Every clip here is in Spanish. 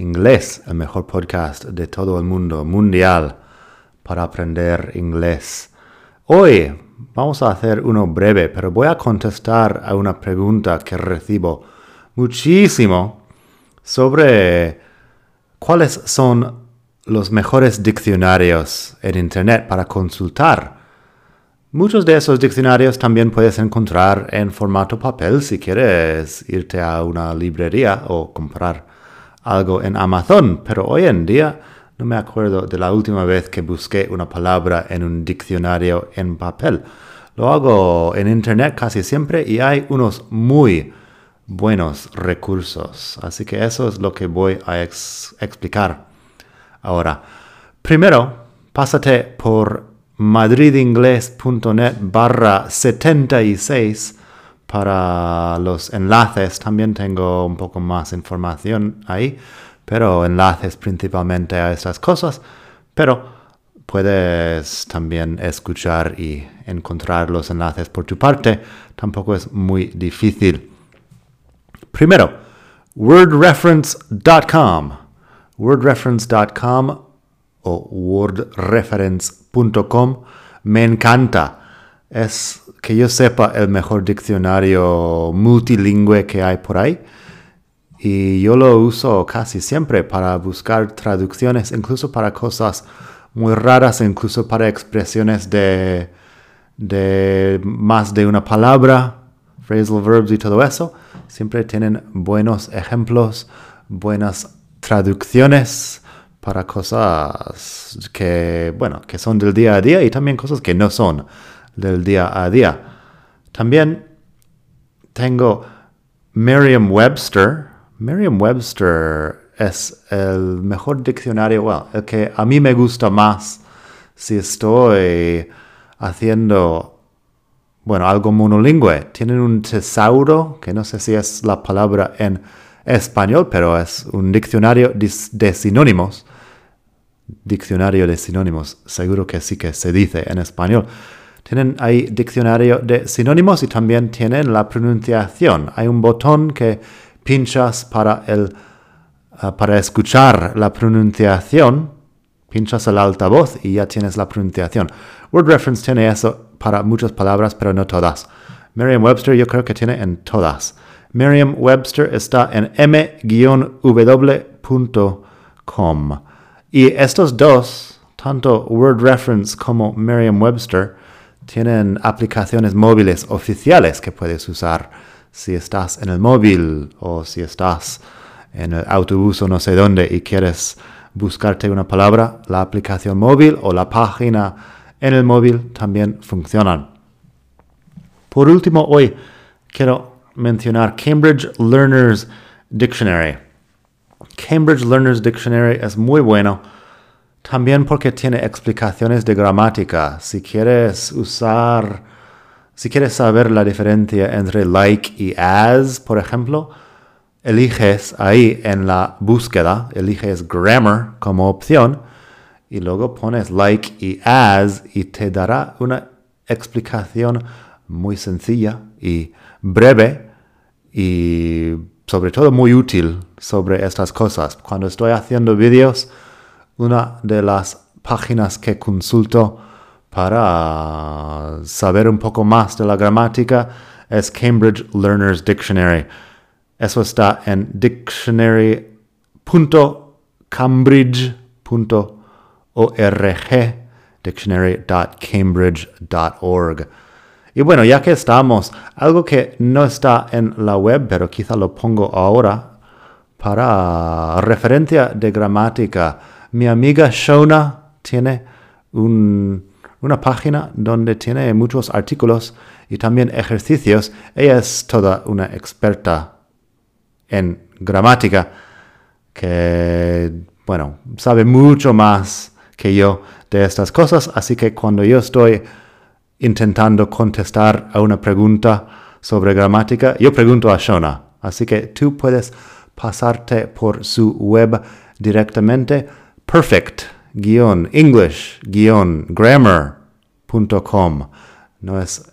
el mejor podcast de todo el mundo mundial para aprender inglés. Hoy vamos a hacer uno breve, pero voy a contestar a una pregunta que recibo muchísimo sobre cuáles son los mejores diccionarios en Internet para consultar. Muchos de esos diccionarios también puedes encontrar en formato papel si quieres irte a una librería o comprar algo en Amazon, pero hoy en día no me acuerdo de la última vez que busqué una palabra en un diccionario en papel. Lo hago en Internet casi siempre y hay unos muy buenos recursos. Así que eso es lo que voy a explicar ahora. Primero, pásate por madridingles.net barra 76 para los enlaces. También tengo un poco más información ahí, pero enlaces principalmente a estas cosas. Pero puedes también escuchar y encontrar los enlaces por tu parte. Tampoco es muy difícil. Primero, wordreference.com. Wordreference.com o wordreference.com me encanta. Es que yo sepa el mejor diccionario multilingüe que hay por ahí. Y yo lo uso casi siempre para buscar traducciones, incluso para cosas muy raras, incluso para expresiones de, de más de una palabra, phrasal verbs y todo eso. Siempre tienen buenos ejemplos, buenas traducciones para cosas que, bueno, que son del día a día y también cosas que no son del día a día. También tengo Merriam-Webster. Merriam-Webster es el mejor diccionario, well, el que a mí me gusta más si estoy haciendo, bueno, algo monolingüe. Tienen un tesauro, que no sé si es la palabra en español, pero es un diccionario de sinónimos. Diccionario de sinónimos, seguro que sí que se dice en español. Tienen ahí diccionario de sinónimos y también tienen la pronunciación. Hay un botón que pinchas para, el, ah, para escuchar la pronunciación. Pinchas el altavoz y ya tienes la pronunciación. Word Reference tiene eso para muchas palabras, pero no todas. Merriam-Webster yo creo que tiene en todas. Merriam-Webster está en m-w.com. Y estos dos, tanto Word Reference como Merriam-Webster, tienen aplicaciones móviles oficiales que puedes usar si estás en el móvil o si estás en el autobús o no sé dónde y quieres buscarte una palabra, la aplicación móvil o la página en el móvil también funcionan. Por último, hoy quiero mencionar Cambridge Learners Dictionary. Cambridge Learners Dictionary es muy bueno también porque tiene explicaciones de gramática. Si quieres usar, si quieres saber la diferencia entre like y as, por ejemplo, eliges ahí en la búsqueda, eliges grammar como opción y luego pones like y as y te dará una explicación muy sencilla y breve y sobre todo muy útil sobre estas cosas. Cuando estoy haciendo vídeos, una de las páginas que consulto para saber un poco más de la gramática es Cambridge Learners Dictionary. Eso está en dictionary.cambridge.org, dictionary.cambridge.org. Y bueno, ya que estamos, algo que no está en la web, pero quizá lo pongo ahora, para referencia de gramática mi amiga Shona tiene una página donde tiene muchos artículos y también ejercicios. Ella es toda una experta en gramática que, bueno, sabe mucho más que yo de estas cosas, así que cuando yo estoy intentando contestar a una pregunta sobre gramática, yo pregunto a Shona. Así que tú puedes pasarte por su web directamente, perfect-english-grammar.com. No, es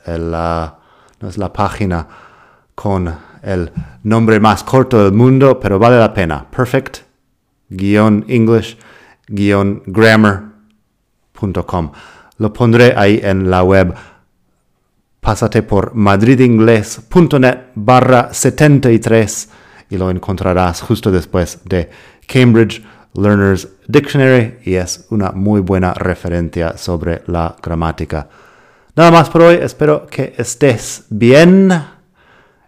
no es la página con el nombre más corto del mundo, pero vale la pena. Perfect-english-grammar.com. Lo pondré ahí en la web. Pásate por madridingles.net barra 73 y lo encontrarás justo después de Cambridge Learner's Dictionary y es una muy buena referencia sobre la gramática. Nada más por hoy, espero que estés bien,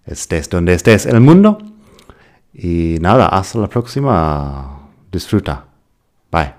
estés donde estés en el mundo y nada, hasta la próxima, disfruta, bye.